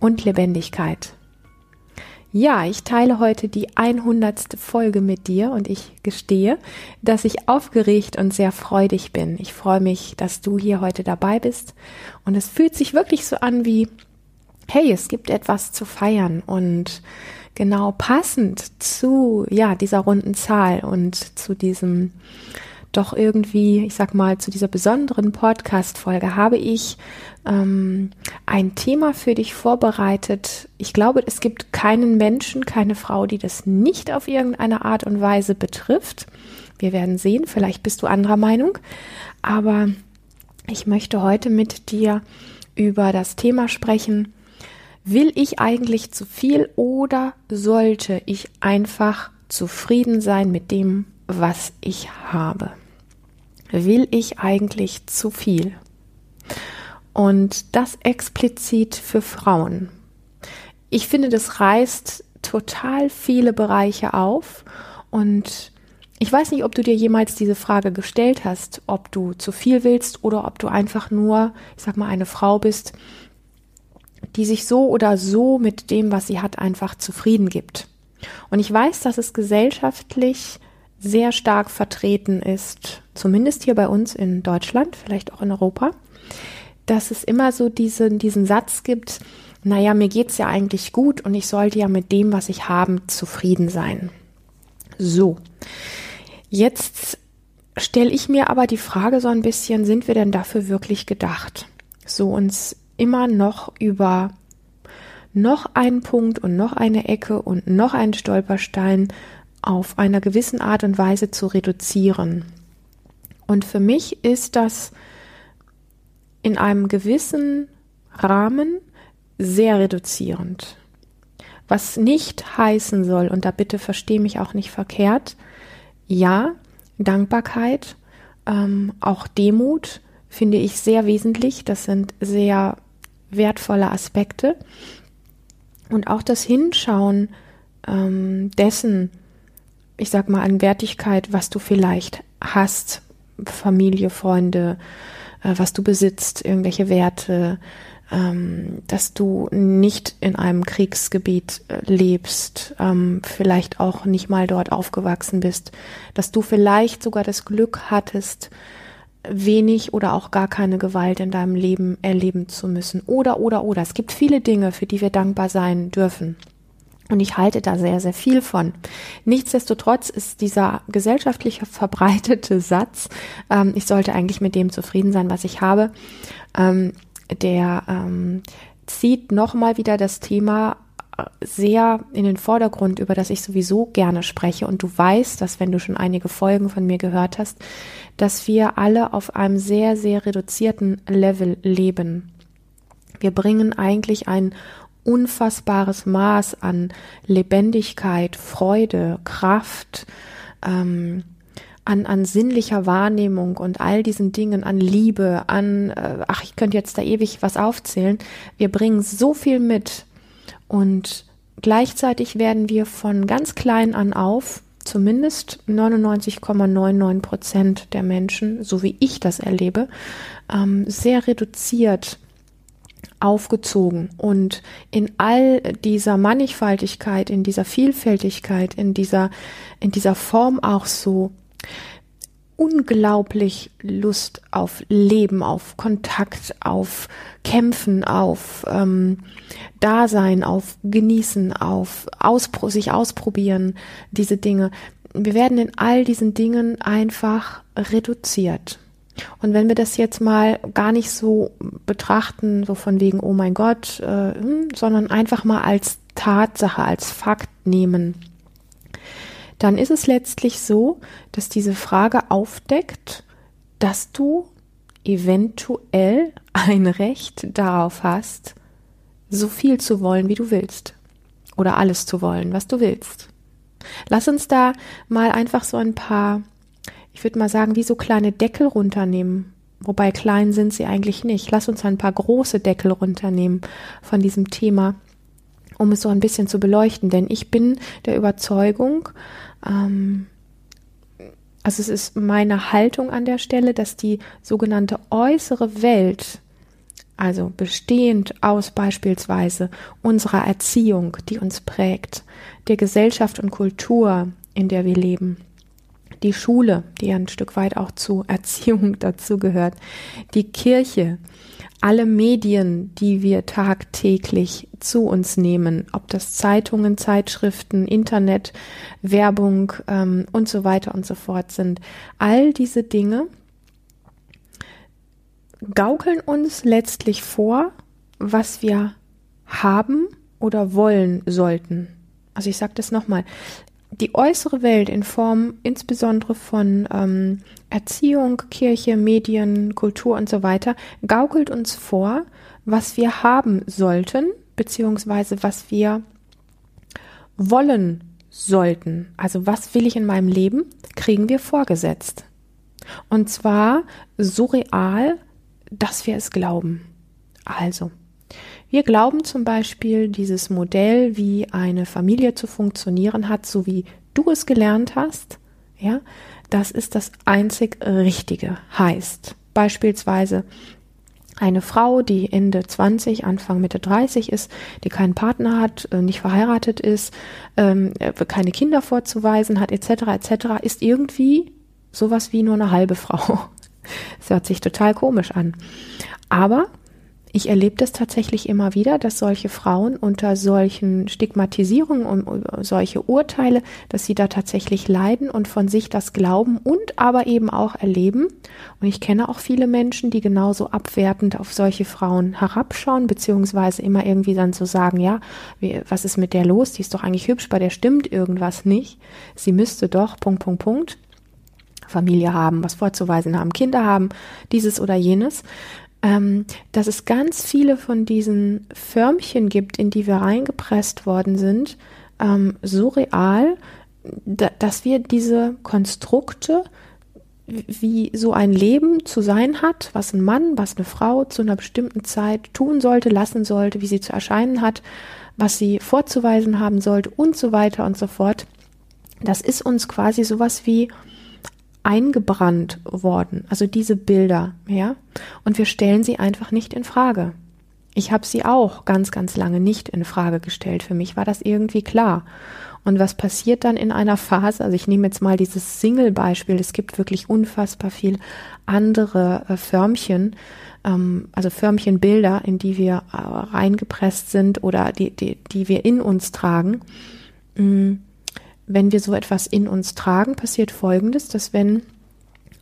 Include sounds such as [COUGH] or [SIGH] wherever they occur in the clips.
und Lebendigkeit. Ja, ich teile heute die 100. Folge mit dir und ich gestehe, dass ich aufgeregt und sehr freudig bin. Ich freue mich, dass du hier heute dabei bist und es fühlt sich wirklich so an wie, hey, es gibt etwas zu feiern und genau passend zu, ja, dieser runden Zahl und zu diesem doch irgendwie, ich sag mal, zu dieser besonderen Podcast-Folge habe ich ähm, ein Thema für dich vorbereitet. Ich glaube, es gibt keinen Menschen, keine Frau, die das nicht auf irgendeine Art und Weise betrifft. Wir werden sehen, vielleicht bist du anderer Meinung, aber ich möchte heute mit dir über das Thema sprechen. Will ich eigentlich zu viel oder sollte ich einfach zufrieden sein mit dem, was ich habe? will ich eigentlich zu viel? Und das explizit für Frauen. Ich finde, das reißt total viele Bereiche auf und ich weiß nicht, ob du dir jemals diese Frage gestellt hast, ob du zu viel willst oder ob du einfach nur, ich sag mal, eine Frau bist, die sich so oder so mit dem, was sie hat, einfach zufrieden gibt. Und ich weiß, dass es gesellschaftlich sehr stark vertreten ist, zumindest hier bei uns in Deutschland, vielleicht auch in Europa, dass es immer so diesen, diesen Satz gibt, naja, mir geht's ja eigentlich gut und ich sollte ja mit dem, was ich habe, zufrieden sein. So, jetzt stelle ich mir aber die Frage so ein bisschen, sind wir denn dafür wirklich gedacht? So uns immer noch über noch einen Punkt und noch eine Ecke und noch einen Stolperstein auf einer gewissen Art und Weise zu reduzieren. Und für mich ist das in einem gewissen Rahmen sehr reduzierend. Was nicht heißen soll, und da bitte verstehe mich auch nicht verkehrt, ja, Dankbarkeit, ähm, auch Demut finde ich sehr wesentlich. Das sind sehr wertvolle Aspekte. Und auch das Hinschauen ähm, dessen, ich sag mal, an Wertigkeit, was du vielleicht hast, Familie, Freunde, äh, was du besitzt, irgendwelche Werte, ähm, dass du nicht in einem Kriegsgebiet äh, lebst, ähm, vielleicht auch nicht mal dort aufgewachsen bist, dass du vielleicht sogar das Glück hattest, wenig oder auch gar keine Gewalt in deinem Leben erleben zu müssen. Oder, oder, oder. Es gibt viele Dinge, für die wir dankbar sein dürfen. Und ich halte da sehr, sehr viel von. Nichtsdestotrotz ist dieser gesellschaftlich [LAUGHS] verbreitete Satz, ähm, ich sollte eigentlich mit dem zufrieden sein, was ich habe, ähm, der ähm, zieht nochmal wieder das Thema äh, sehr in den Vordergrund, über das ich sowieso gerne spreche. Und du weißt, dass wenn du schon einige Folgen von mir gehört hast, dass wir alle auf einem sehr, sehr reduzierten Level leben. Wir bringen eigentlich ein unfassbares Maß an Lebendigkeit, Freude, Kraft, ähm, an, an sinnlicher Wahrnehmung und all diesen Dingen, an Liebe, an, äh, ach, ich könnte jetzt da ewig was aufzählen. Wir bringen so viel mit und gleichzeitig werden wir von ganz klein an auf, zumindest 99,99 Prozent der Menschen, so wie ich das erlebe, ähm, sehr reduziert aufgezogen und in all dieser Mannigfaltigkeit, in dieser Vielfältigkeit, in dieser, in dieser Form auch so unglaublich Lust auf Leben, auf Kontakt, auf Kämpfen, auf ähm, Dasein, auf Genießen, auf Auspro sich ausprobieren, diese Dinge. Wir werden in all diesen Dingen einfach reduziert. Und wenn wir das jetzt mal gar nicht so betrachten, so von wegen, oh mein Gott, äh, hm, sondern einfach mal als Tatsache, als Fakt nehmen, dann ist es letztlich so, dass diese Frage aufdeckt, dass du eventuell ein Recht darauf hast, so viel zu wollen, wie du willst. Oder alles zu wollen, was du willst. Lass uns da mal einfach so ein paar, ich würde mal sagen, wie so kleine Deckel runternehmen. Wobei klein sind sie eigentlich nicht. Lass uns ein paar große Deckel runternehmen von diesem Thema, um es so ein bisschen zu beleuchten. Denn ich bin der Überzeugung, ähm, also es ist meine Haltung an der Stelle, dass die sogenannte äußere Welt, also bestehend aus beispielsweise unserer Erziehung, die uns prägt, der Gesellschaft und Kultur, in der wir leben, die Schule, die ein Stück weit auch zu [LAUGHS] Erziehung dazugehört, die Kirche, alle Medien, die wir tagtäglich zu uns nehmen, ob das Zeitungen, Zeitschriften, Internet, Werbung ähm, und so weiter und so fort sind, all diese Dinge gaukeln uns letztlich vor, was wir haben oder wollen sollten. Also ich sage das nochmal. Die äußere Welt in Form insbesondere von ähm, Erziehung, Kirche, Medien, Kultur und so weiter gaukelt uns vor, was wir haben sollten, beziehungsweise was wir wollen sollten. Also was will ich in meinem Leben, kriegen wir vorgesetzt. Und zwar so real, dass wir es glauben. Also, wir glauben zum Beispiel, dieses Modell, wie eine Familie zu funktionieren hat, so wie du es gelernt hast, ja, das ist das einzig Richtige. Heißt beispielsweise eine Frau, die Ende 20, Anfang Mitte 30 ist, die keinen Partner hat, äh, nicht verheiratet ist, ähm, äh, keine Kinder vorzuweisen hat, etc., etc., ist irgendwie sowas wie nur eine halbe Frau. [LAUGHS] Das hört sich total komisch an. Aber ich erlebe das tatsächlich immer wieder, dass solche Frauen unter solchen Stigmatisierungen und solche Urteile, dass sie da tatsächlich leiden und von sich das glauben und aber eben auch erleben. Und ich kenne auch viele Menschen, die genauso abwertend auf solche Frauen herabschauen, beziehungsweise immer irgendwie dann so sagen, ja, wie, was ist mit der los? Die ist doch eigentlich hübsch, bei der stimmt irgendwas nicht. Sie müsste doch, Punkt, Punkt, Punkt. Familie haben, was vorzuweisen haben, Kinder haben, dieses oder jenes ähm, dass es ganz viele von diesen Förmchen gibt, in die wir reingepresst worden sind, ähm, so real, da, dass wir diese Konstrukte, wie so ein Leben zu sein hat, was ein Mann, was eine Frau zu einer bestimmten Zeit tun sollte, lassen sollte, wie sie zu erscheinen hat, was sie vorzuweisen haben sollte und so weiter und so fort. Das ist uns quasi sowas wie eingebrannt worden, also diese Bilder, ja, und wir stellen sie einfach nicht in Frage. Ich habe sie auch ganz, ganz lange nicht in Frage gestellt. Für mich war das irgendwie klar. Und was passiert dann in einer Phase? Also ich nehme jetzt mal dieses Single-Beispiel. Es gibt wirklich unfassbar viel andere äh, Förmchen, ähm, also Förmchenbilder, in die wir äh, reingepresst sind oder die, die, die wir in uns tragen. Mhm wenn wir so etwas in uns tragen, passiert Folgendes, dass wenn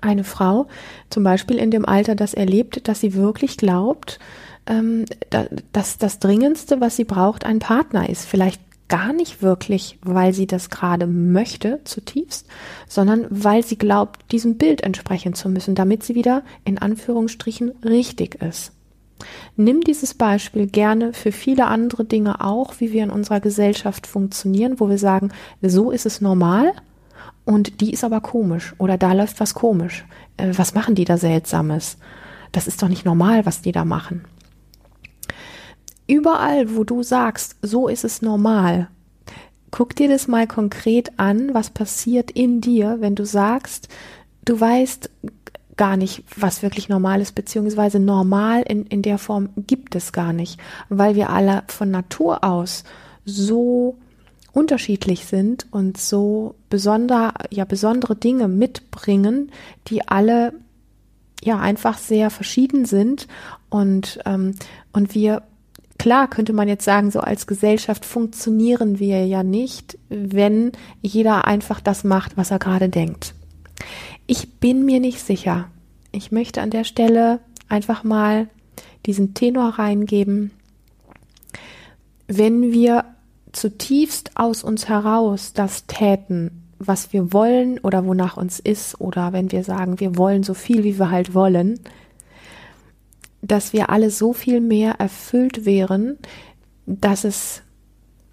eine Frau zum Beispiel in dem Alter das erlebt, dass sie wirklich glaubt, ähm, da, dass das Dringendste, was sie braucht, ein Partner ist. Vielleicht gar nicht wirklich, weil sie das gerade möchte, zutiefst, sondern weil sie glaubt, diesem Bild entsprechen zu müssen, damit sie wieder in Anführungsstrichen richtig ist. Nimm dieses Beispiel gerne für viele andere Dinge auch, wie wir in unserer Gesellschaft funktionieren, wo wir sagen, so ist es normal und die ist aber komisch oder da läuft was komisch. Äh, was machen die da Seltsames? Das ist doch nicht normal, was die da machen. Überall, wo du sagst, so ist es normal, guck dir das mal konkret an, was passiert in dir, wenn du sagst, du weißt gar nicht, was wirklich normal ist, beziehungsweise normal in, in der Form gibt es gar nicht, weil wir alle von Natur aus so unterschiedlich sind und so besonder, ja, besondere Dinge mitbringen, die alle ja einfach sehr verschieden sind und, ähm, und wir Klar könnte man jetzt sagen, so als Gesellschaft funktionieren wir ja nicht, wenn jeder einfach das macht, was er gerade denkt. Ich bin mir nicht sicher. Ich möchte an der Stelle einfach mal diesen Tenor reingeben. Wenn wir zutiefst aus uns heraus das täten, was wir wollen oder wonach uns ist, oder wenn wir sagen, wir wollen so viel, wie wir halt wollen, dass wir alle so viel mehr erfüllt wären, dass es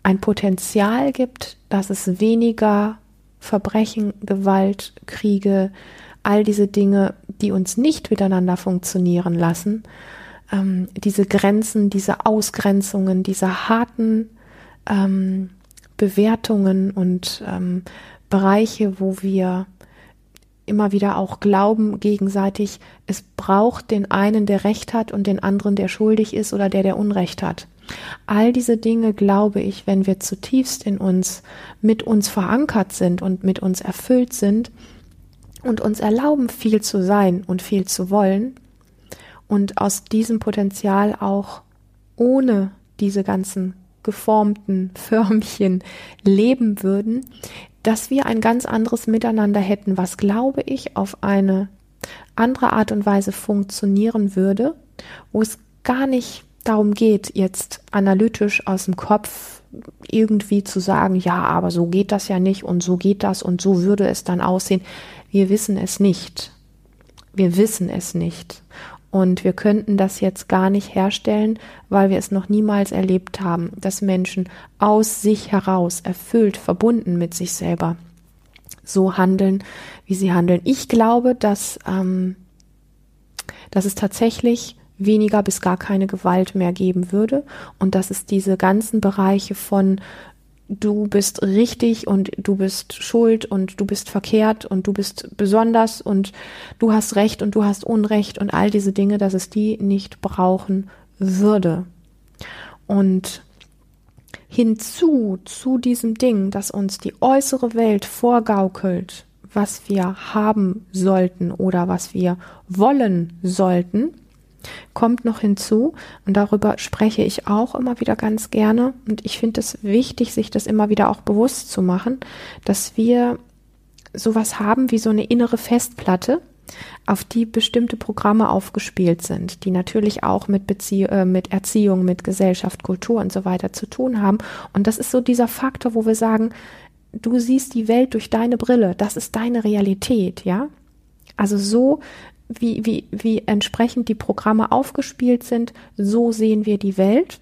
ein Potenzial gibt, dass es weniger Verbrechen, Gewalt, Kriege, all diese Dinge, die uns nicht miteinander funktionieren lassen, ähm, diese Grenzen, diese Ausgrenzungen, diese harten ähm, Bewertungen und ähm, Bereiche, wo wir immer wieder auch glauben gegenseitig, es braucht den einen, der Recht hat und den anderen, der schuldig ist oder der, der Unrecht hat. All diese Dinge glaube ich, wenn wir zutiefst in uns, mit uns verankert sind und mit uns erfüllt sind und uns erlauben, viel zu sein und viel zu wollen und aus diesem Potenzial auch ohne diese ganzen geformten [LAUGHS] Förmchen leben würden, dass wir ein ganz anderes Miteinander hätten, was glaube ich auf eine andere Art und Weise funktionieren würde, wo es gar nicht darum geht, jetzt analytisch aus dem Kopf irgendwie zu sagen, ja, aber so geht das ja nicht und so geht das und so würde es dann aussehen. Wir wissen es nicht. Wir wissen es nicht. Und wir könnten das jetzt gar nicht herstellen, weil wir es noch niemals erlebt haben, dass Menschen aus sich heraus, erfüllt, verbunden mit sich selber, so handeln, wie sie handeln. Ich glaube, dass, ähm, dass es tatsächlich weniger bis gar keine Gewalt mehr geben würde und dass es diese ganzen Bereiche von du bist richtig und du bist schuld und du bist verkehrt und du bist besonders und du hast Recht und du hast Unrecht und all diese Dinge, dass es die nicht brauchen würde. Und hinzu zu diesem Ding, dass uns die äußere Welt vorgaukelt, was wir haben sollten oder was wir wollen sollten, kommt noch hinzu, und darüber spreche ich auch immer wieder ganz gerne, und ich finde es wichtig, sich das immer wieder auch bewusst zu machen, dass wir sowas haben wie so eine innere Festplatte, auf die bestimmte Programme aufgespielt sind, die natürlich auch mit, Bezie äh, mit Erziehung, mit Gesellschaft, Kultur und so weiter zu tun haben. Und das ist so dieser Faktor, wo wir sagen, du siehst die Welt durch deine Brille, das ist deine Realität, ja? Also so wie, wie, wie entsprechend die Programme aufgespielt sind, so sehen wir die Welt.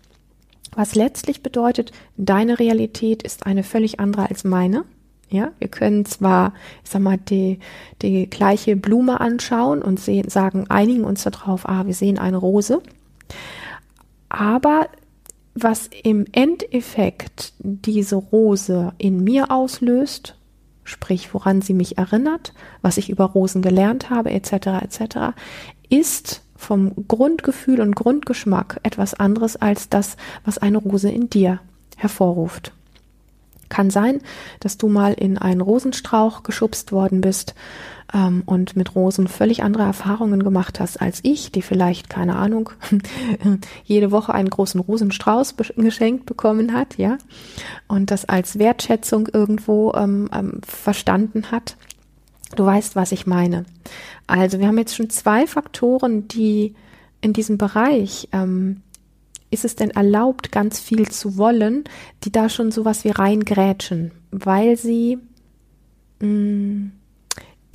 Was letztlich bedeutet, deine Realität ist eine völlig andere als meine. Ja, wir können zwar, ich sag mal, die, die gleiche Blume anschauen und sehen, sagen, einigen uns darauf, ah, wir sehen eine Rose. Aber was im Endeffekt diese Rose in mir auslöst sprich woran sie mich erinnert, was ich über Rosen gelernt habe, etc. etc., ist vom Grundgefühl und Grundgeschmack etwas anderes als das, was eine Rose in dir hervorruft. Kann sein, dass du mal in einen Rosenstrauch geschubst worden bist ähm, und mit Rosen völlig andere Erfahrungen gemacht hast als ich, die vielleicht, keine Ahnung, [LAUGHS] jede Woche einen großen Rosenstrauß geschenkt bekommen hat, ja, und das als Wertschätzung irgendwo ähm, ähm, verstanden hat. Du weißt, was ich meine. Also wir haben jetzt schon zwei Faktoren, die in diesem Bereich ähm, ist es denn erlaubt, ganz viel zu wollen, die da schon sowas wie reingrätschen, weil sie mh, mm,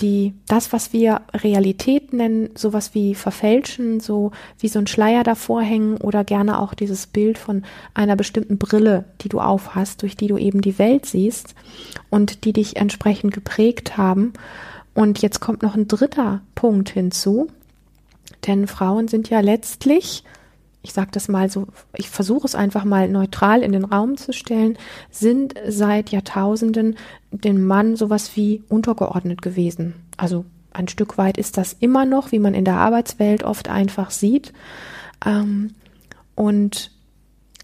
die, das, was wir Realität nennen, sowas wie verfälschen, so wie so ein Schleier davor hängen oder gerne auch dieses Bild von einer bestimmten Brille, die du aufhast, durch die du eben die Welt siehst und die dich entsprechend geprägt haben. Und jetzt kommt noch ein dritter Punkt hinzu, denn Frauen sind ja letztlich ich sage das mal so, ich versuche es einfach mal neutral in den Raum zu stellen, sind seit Jahrtausenden dem Mann sowas wie untergeordnet gewesen. Also ein Stück weit ist das immer noch, wie man in der Arbeitswelt oft einfach sieht. Ähm, und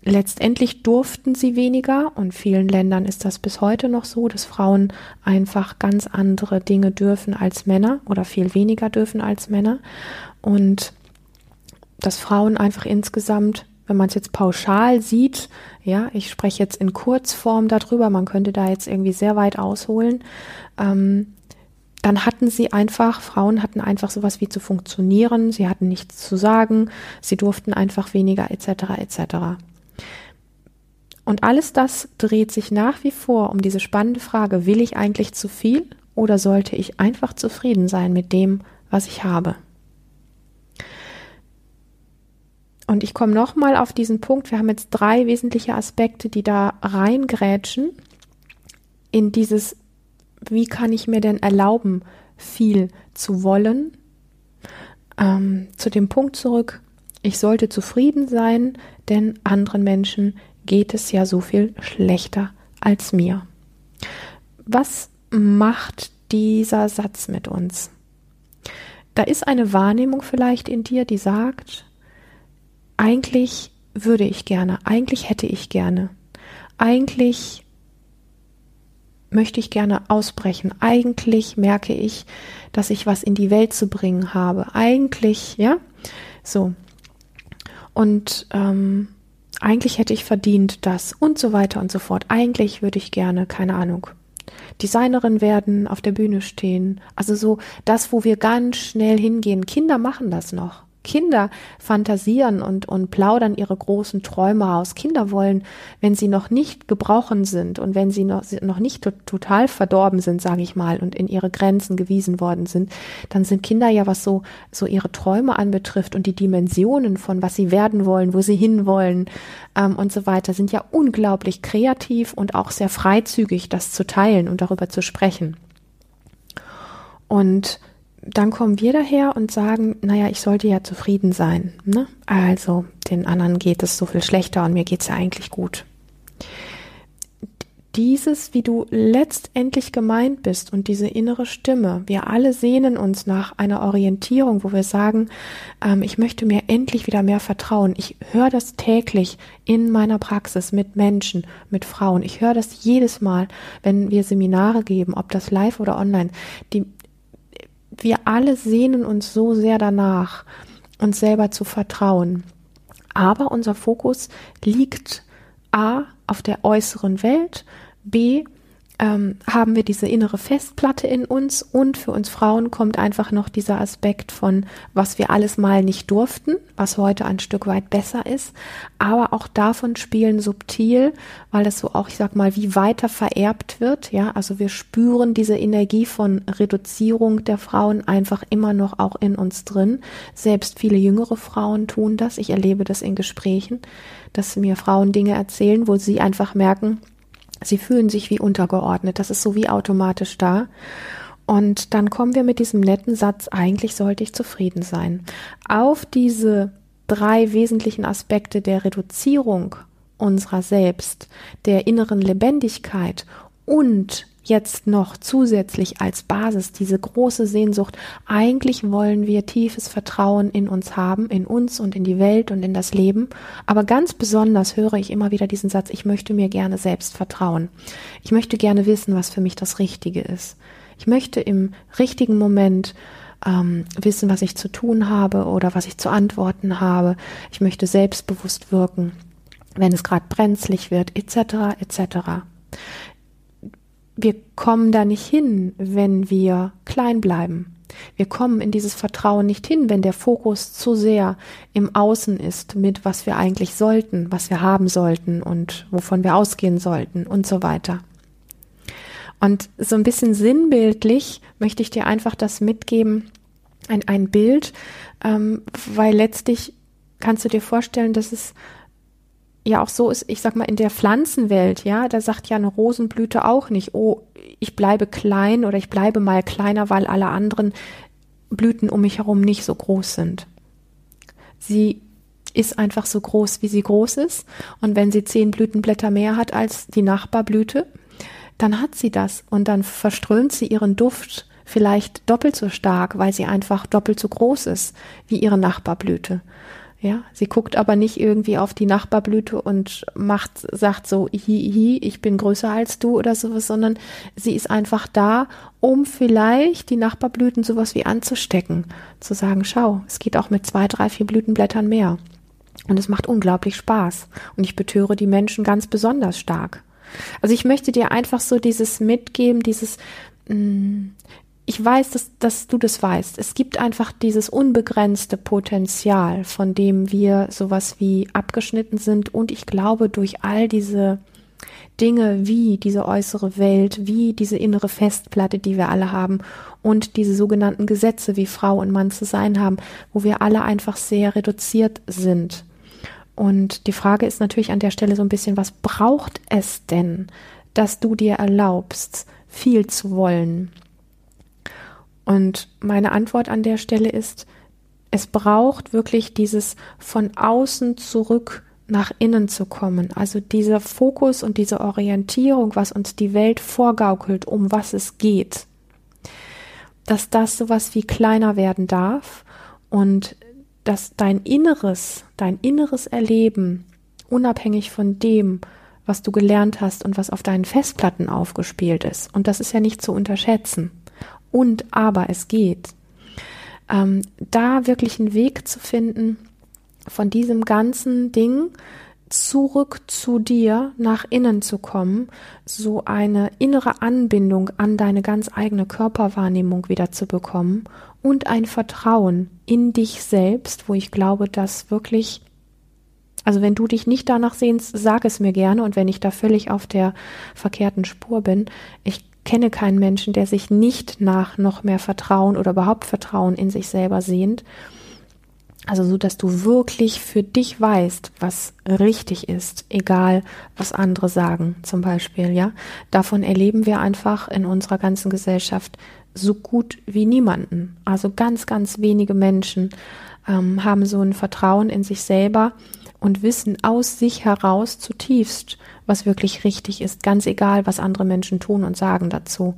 letztendlich durften sie weniger und vielen Ländern ist das bis heute noch so, dass Frauen einfach ganz andere Dinge dürfen als Männer oder viel weniger dürfen als Männer. Und dass Frauen einfach insgesamt, wenn man es jetzt pauschal sieht, ja, ich spreche jetzt in Kurzform darüber, man könnte da jetzt irgendwie sehr weit ausholen, ähm, dann hatten sie einfach, Frauen hatten einfach sowas wie zu funktionieren, sie hatten nichts zu sagen, sie durften einfach weniger etc. etc. Und alles das dreht sich nach wie vor um diese spannende Frage, will ich eigentlich zu viel oder sollte ich einfach zufrieden sein mit dem, was ich habe? Und ich komme nochmal auf diesen Punkt. Wir haben jetzt drei wesentliche Aspekte, die da reingrätschen in dieses, wie kann ich mir denn erlauben, viel zu wollen? Ähm, zu dem Punkt zurück, ich sollte zufrieden sein, denn anderen Menschen geht es ja so viel schlechter als mir. Was macht dieser Satz mit uns? Da ist eine Wahrnehmung vielleicht in dir, die sagt, eigentlich würde ich gerne, eigentlich hätte ich gerne, eigentlich möchte ich gerne ausbrechen, eigentlich merke ich, dass ich was in die Welt zu bringen habe, eigentlich, ja, so. Und ähm, eigentlich hätte ich verdient das und so weiter und so fort. Eigentlich würde ich gerne, keine Ahnung, Designerin werden, auf der Bühne stehen. Also so das, wo wir ganz schnell hingehen. Kinder machen das noch. Kinder fantasieren und, und plaudern ihre großen Träume aus. Kinder wollen, wenn sie noch nicht gebrochen sind und wenn sie noch, noch nicht to total verdorben sind, sage ich mal, und in ihre Grenzen gewiesen worden sind, dann sind Kinder ja, was so, so ihre Träume anbetrifft und die Dimensionen von was sie werden wollen, wo sie hinwollen ähm, und so weiter, sind ja unglaublich kreativ und auch sehr freizügig, das zu teilen und darüber zu sprechen. Und dann kommen wir daher und sagen, naja, ich sollte ja zufrieden sein. Ne? Also den anderen geht es so viel schlechter und mir geht es ja eigentlich gut. Dieses, wie du letztendlich gemeint bist und diese innere Stimme, wir alle sehnen uns nach einer Orientierung, wo wir sagen, ähm, ich möchte mir endlich wieder mehr vertrauen. Ich höre das täglich in meiner Praxis mit Menschen, mit Frauen. Ich höre das jedes Mal, wenn wir Seminare geben, ob das live oder online. Die, wir alle sehnen uns so sehr danach, uns selber zu vertrauen. Aber unser Fokus liegt A auf der äußeren Welt, B ähm, haben wir diese innere Festplatte in uns und für uns Frauen kommt einfach noch dieser Aspekt von, was wir alles mal nicht durften, was heute ein Stück weit besser ist, aber auch davon spielen subtil, weil das so auch, ich sag mal, wie weiter vererbt wird, ja, also wir spüren diese Energie von Reduzierung der Frauen einfach immer noch auch in uns drin. Selbst viele jüngere Frauen tun das. Ich erlebe das in Gesprächen, dass mir Frauen Dinge erzählen, wo sie einfach merken, Sie fühlen sich wie untergeordnet. Das ist so wie automatisch da. Und dann kommen wir mit diesem netten Satz, eigentlich sollte ich zufrieden sein. Auf diese drei wesentlichen Aspekte der Reduzierung unserer selbst, der inneren Lebendigkeit und jetzt noch zusätzlich als Basis diese große Sehnsucht, eigentlich wollen wir tiefes Vertrauen in uns haben, in uns und in die Welt und in das Leben. Aber ganz besonders höre ich immer wieder diesen Satz, ich möchte mir gerne selbst vertrauen. Ich möchte gerne wissen, was für mich das Richtige ist. Ich möchte im richtigen Moment ähm, wissen, was ich zu tun habe oder was ich zu antworten habe. Ich möchte selbstbewusst wirken, wenn es gerade brenzlig wird, etc. etc wir kommen da nicht hin, wenn wir klein bleiben. Wir kommen in dieses Vertrauen nicht hin, wenn der Fokus zu sehr im Außen ist mit, was wir eigentlich sollten, was wir haben sollten und wovon wir ausgehen sollten und so weiter. Und so ein bisschen sinnbildlich möchte ich dir einfach das mitgeben, ein, ein Bild, ähm, weil letztlich kannst du dir vorstellen, dass es ja auch so ist, ich sag mal, in der Pflanzenwelt, ja, da sagt ja eine Rosenblüte auch nicht, oh, ich bleibe klein oder ich bleibe mal kleiner, weil alle anderen Blüten um mich herum nicht so groß sind. Sie ist einfach so groß, wie sie groß ist. Und wenn sie zehn Blütenblätter mehr hat als die Nachbarblüte, dann hat sie das und dann verströmt sie ihren Duft vielleicht doppelt so stark, weil sie einfach doppelt so groß ist wie ihre Nachbarblüte. Ja, sie guckt aber nicht irgendwie auf die Nachbarblüte und macht, sagt so, hi, hi, ich bin größer als du oder sowas, sondern sie ist einfach da, um vielleicht die Nachbarblüten sowas wie anzustecken. Zu sagen, schau, es geht auch mit zwei, drei, vier Blütenblättern mehr. Und es macht unglaublich Spaß. Und ich betöre die Menschen ganz besonders stark. Also ich möchte dir einfach so dieses mitgeben, dieses, mh, mm, ich weiß, dass, dass du das weißt. Es gibt einfach dieses unbegrenzte Potenzial, von dem wir sowas wie abgeschnitten sind. Und ich glaube, durch all diese Dinge wie diese äußere Welt, wie diese innere Festplatte, die wir alle haben und diese sogenannten Gesetze, wie Frau und Mann zu sein haben, wo wir alle einfach sehr reduziert sind, Und die Frage ist natürlich an der Stelle so ein bisschen, was braucht es denn, dass du dir erlaubst, viel zu wollen? Und meine Antwort an der Stelle ist, es braucht wirklich dieses von außen zurück nach innen zu kommen. Also dieser Fokus und diese Orientierung, was uns die Welt vorgaukelt, um was es geht, dass das sowas wie kleiner werden darf und dass dein Inneres, dein inneres Erleben, unabhängig von dem, was du gelernt hast und was auf deinen Festplatten aufgespielt ist, und das ist ja nicht zu unterschätzen, und aber es geht, ähm, da wirklich einen Weg zu finden, von diesem ganzen Ding zurück zu dir nach innen zu kommen, so eine innere Anbindung an deine ganz eigene Körperwahrnehmung wieder zu bekommen und ein Vertrauen in dich selbst, wo ich glaube, dass wirklich, also wenn du dich nicht danach sehnst, sag es mir gerne. Und wenn ich da völlig auf der verkehrten Spur bin, ich kenne keinen Menschen, der sich nicht nach noch mehr Vertrauen oder überhaupt Vertrauen in sich selber sehnt also so, dass du wirklich für dich weißt, was richtig ist, egal was andere sagen, zum Beispiel, ja. Davon erleben wir einfach in unserer ganzen Gesellschaft so gut wie niemanden. Also ganz, ganz wenige Menschen ähm, haben so ein Vertrauen in sich selber und wissen aus sich heraus zutiefst, was wirklich richtig ist, ganz egal, was andere Menschen tun und sagen dazu.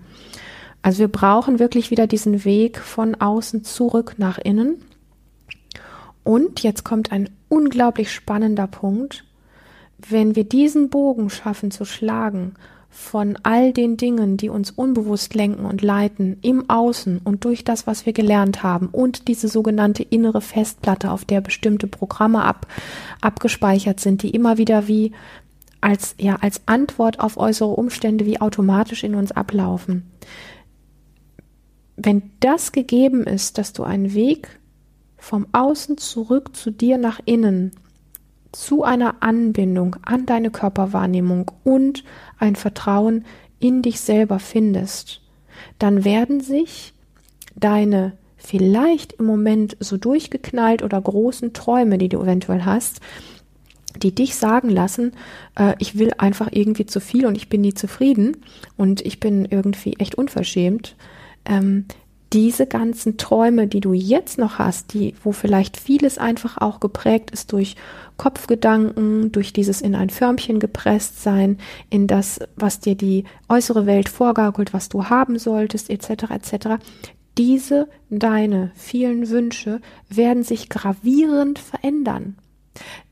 Also wir brauchen wirklich wieder diesen Weg von außen zurück nach innen und jetzt kommt ein unglaublich spannender Punkt. Wenn wir diesen Bogen schaffen zu schlagen von all den Dingen, die uns unbewusst lenken und leiten, im Außen und durch das, was wir gelernt haben und diese sogenannte innere Festplatte, auf der bestimmte Programme ab, abgespeichert sind, die immer wieder wie als, ja, als Antwort auf äußere Umstände wie automatisch in uns ablaufen. Wenn das gegeben ist, dass du einen Weg vom Außen zurück zu dir nach innen, zu einer Anbindung an deine Körperwahrnehmung und ein Vertrauen in dich selber findest, dann werden sich deine vielleicht im Moment so durchgeknallt oder großen Träume, die du eventuell hast, die dich sagen lassen, äh, ich will einfach irgendwie zu viel und ich bin nie zufrieden und ich bin irgendwie echt unverschämt, ähm, diese ganzen Träume, die du jetzt noch hast, die, wo vielleicht vieles einfach auch geprägt ist durch Kopfgedanken, durch dieses in ein Förmchen gepresst sein, in das, was dir die äußere Welt vorgaukelt, was du haben solltest, etc., etc., diese deine vielen Wünsche werden sich gravierend verändern.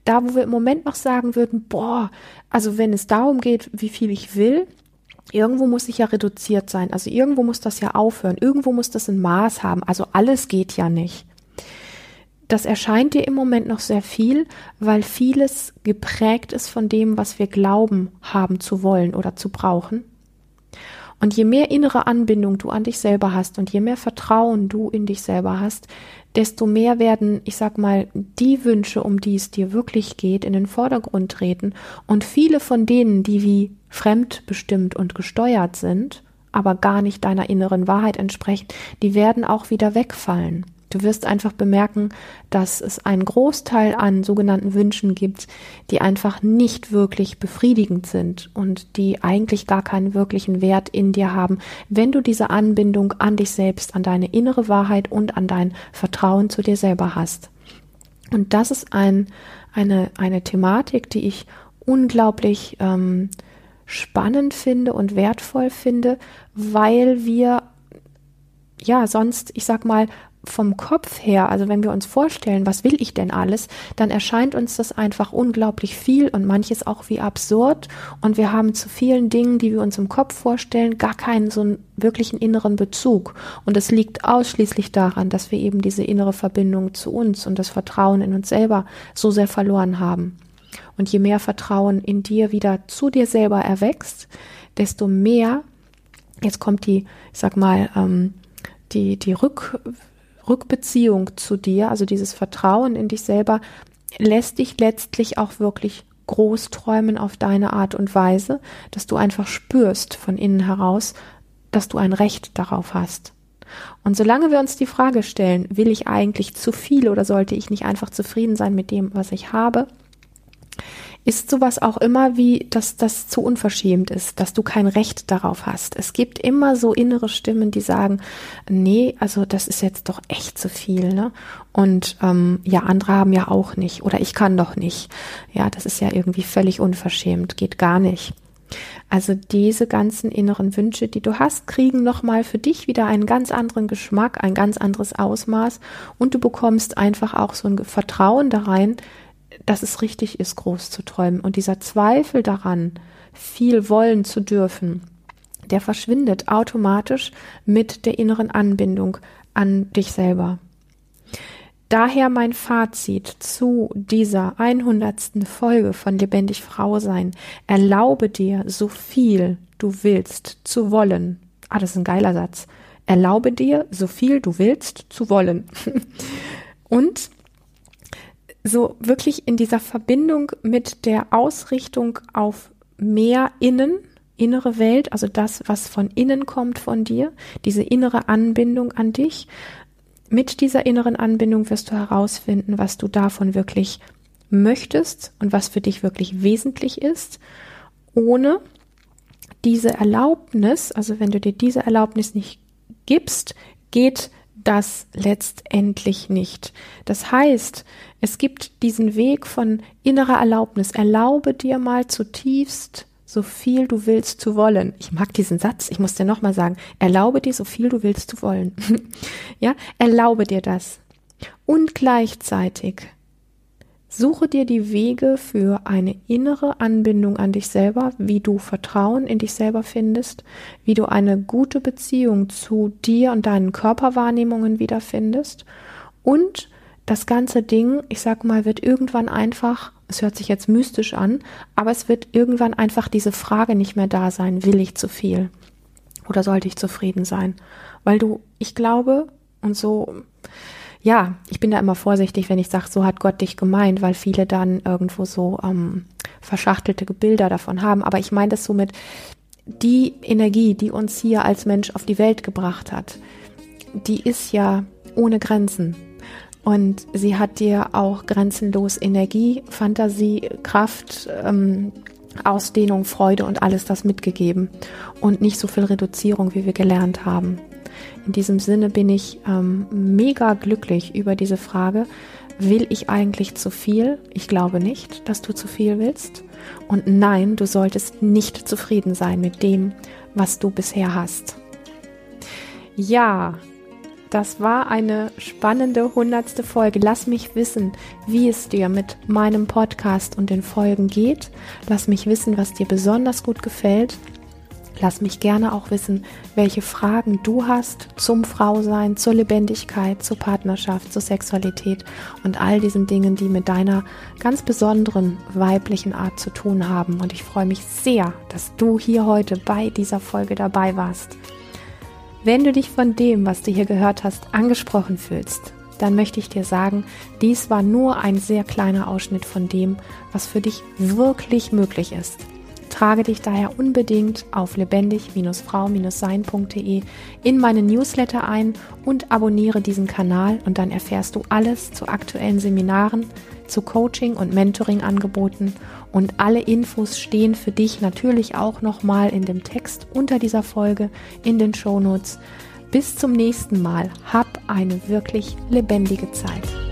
Da, wo wir im Moment noch sagen würden, boah, also wenn es darum geht, wie viel ich will, irgendwo muss ich ja reduziert sein. Also irgendwo muss das ja aufhören. Irgendwo muss das ein Maß haben. Also alles geht ja nicht. Das erscheint dir im Moment noch sehr viel, weil vieles geprägt ist von dem, was wir glauben haben zu wollen oder zu brauchen. Und je mehr innere Anbindung du an dich selber hast und je mehr Vertrauen du in dich selber hast, desto mehr werden, ich sag mal, die Wünsche, um die es dir wirklich geht, in den Vordergrund treten. Und viele von denen, die wie fremdbestimmt und gesteuert sind, aber gar nicht deiner inneren Wahrheit entsprechen, die werden auch wieder wegfallen. Du wirst einfach bemerken, dass es einen Großteil an sogenannten Wünschen gibt, die einfach nicht wirklich befriedigend sind und die eigentlich gar keinen wirklichen Wert in dir haben, wenn du diese Anbindung an dich selbst, an deine innere Wahrheit und an dein Vertrauen zu dir selber hast. Und das ist ein, eine, eine Thematik, die ich unglaublich ähm, spannend finde und wertvoll finde, weil wir ja sonst, ich sag mal, vom Kopf her, also wenn wir uns vorstellen, was will ich denn alles, dann erscheint uns das einfach unglaublich viel und manches auch wie absurd und wir haben zu vielen Dingen, die wir uns im Kopf vorstellen, gar keinen so einen wirklichen inneren Bezug und es liegt ausschließlich daran, dass wir eben diese innere Verbindung zu uns und das Vertrauen in uns selber so sehr verloren haben. Und je mehr Vertrauen in dir wieder zu dir selber erwächst, desto mehr, jetzt kommt die, ich sag mal, ähm, die, die Rück, Rückbeziehung zu dir, also dieses Vertrauen in dich selber, lässt dich letztlich auch wirklich groß träumen auf deine Art und Weise, dass du einfach spürst von innen heraus, dass du ein Recht darauf hast. Und solange wir uns die Frage stellen, will ich eigentlich zu viel oder sollte ich nicht einfach zufrieden sein mit dem, was ich habe, ist sowas auch immer wie, dass das zu unverschämt ist, dass du kein Recht darauf hast. Es gibt immer so innere Stimmen, die sagen, nee, also das ist jetzt doch echt zu viel, ne? Und ähm, ja, andere haben ja auch nicht oder ich kann doch nicht. Ja, das ist ja irgendwie völlig unverschämt, geht gar nicht. Also diese ganzen inneren Wünsche, die du hast, kriegen nochmal für dich wieder einen ganz anderen Geschmack, ein ganz anderes Ausmaß und du bekommst einfach auch so ein Vertrauen da rein, dass es richtig ist, groß zu träumen. Und dieser Zweifel daran, viel wollen zu dürfen, der verschwindet automatisch mit der inneren Anbindung an dich selber. Daher mein Fazit zu dieser 100. Folge von Lebendig Frau sein. Erlaube dir, so viel du willst zu wollen. Ah, das ist ein geiler Satz. Erlaube dir, so viel du willst zu wollen. [LAUGHS] Und so wirklich in dieser Verbindung mit der Ausrichtung auf mehr innen, innere Welt, also das, was von innen kommt von dir, diese innere Anbindung an dich. Mit dieser inneren Anbindung wirst du herausfinden, was du davon wirklich möchtest und was für dich wirklich wesentlich ist, ohne diese Erlaubnis, also wenn du dir diese Erlaubnis nicht gibst, geht das letztendlich nicht. Das heißt, es gibt diesen Weg von innerer Erlaubnis. Erlaube dir mal zutiefst, so viel du willst zu wollen. Ich mag diesen Satz, ich muss dir nochmal sagen, erlaube dir so viel du willst zu wollen. [LAUGHS] ja, erlaube dir das. Und gleichzeitig Suche dir die Wege für eine innere Anbindung an dich selber, wie du Vertrauen in dich selber findest, wie du eine gute Beziehung zu dir und deinen Körperwahrnehmungen wiederfindest und das ganze Ding, ich sag mal, wird irgendwann einfach, es hört sich jetzt mystisch an, aber es wird irgendwann einfach diese Frage nicht mehr da sein, will ich zu viel oder sollte ich zufrieden sein? Weil du, ich glaube, und so ja, ich bin da immer vorsichtig, wenn ich sage, so hat Gott dich gemeint, weil viele dann irgendwo so ähm, verschachtelte Bilder davon haben. Aber ich meine das so mit die Energie, die uns hier als Mensch auf die Welt gebracht hat, die ist ja ohne Grenzen. Und sie hat dir auch grenzenlos Energie, Fantasie, Kraft, ähm, Ausdehnung, Freude und alles das mitgegeben. Und nicht so viel Reduzierung, wie wir gelernt haben. In diesem Sinne bin ich ähm, mega glücklich über diese Frage. Will ich eigentlich zu viel? Ich glaube nicht, dass du zu viel willst. Und nein, du solltest nicht zufrieden sein mit dem, was du bisher hast. Ja, das war eine spannende hundertste Folge. Lass mich wissen, wie es dir mit meinem Podcast und den Folgen geht. Lass mich wissen, was dir besonders gut gefällt. Lass mich gerne auch wissen, welche Fragen du hast zum Frausein, zur Lebendigkeit, zur Partnerschaft, zur Sexualität und all diesen Dingen, die mit deiner ganz besonderen weiblichen Art zu tun haben. Und ich freue mich sehr, dass du hier heute bei dieser Folge dabei warst. Wenn du dich von dem, was du hier gehört hast, angesprochen fühlst, dann möchte ich dir sagen, dies war nur ein sehr kleiner Ausschnitt von dem, was für dich wirklich möglich ist. Trage dich daher unbedingt auf lebendig-frau-sein.de in meine Newsletter ein und abonniere diesen Kanal und dann erfährst du alles zu aktuellen Seminaren, zu Coaching und Mentoring angeboten und alle Infos stehen für dich natürlich auch nochmal in dem Text unter dieser Folge in den Shownotes. Bis zum nächsten Mal. Hab eine wirklich lebendige Zeit.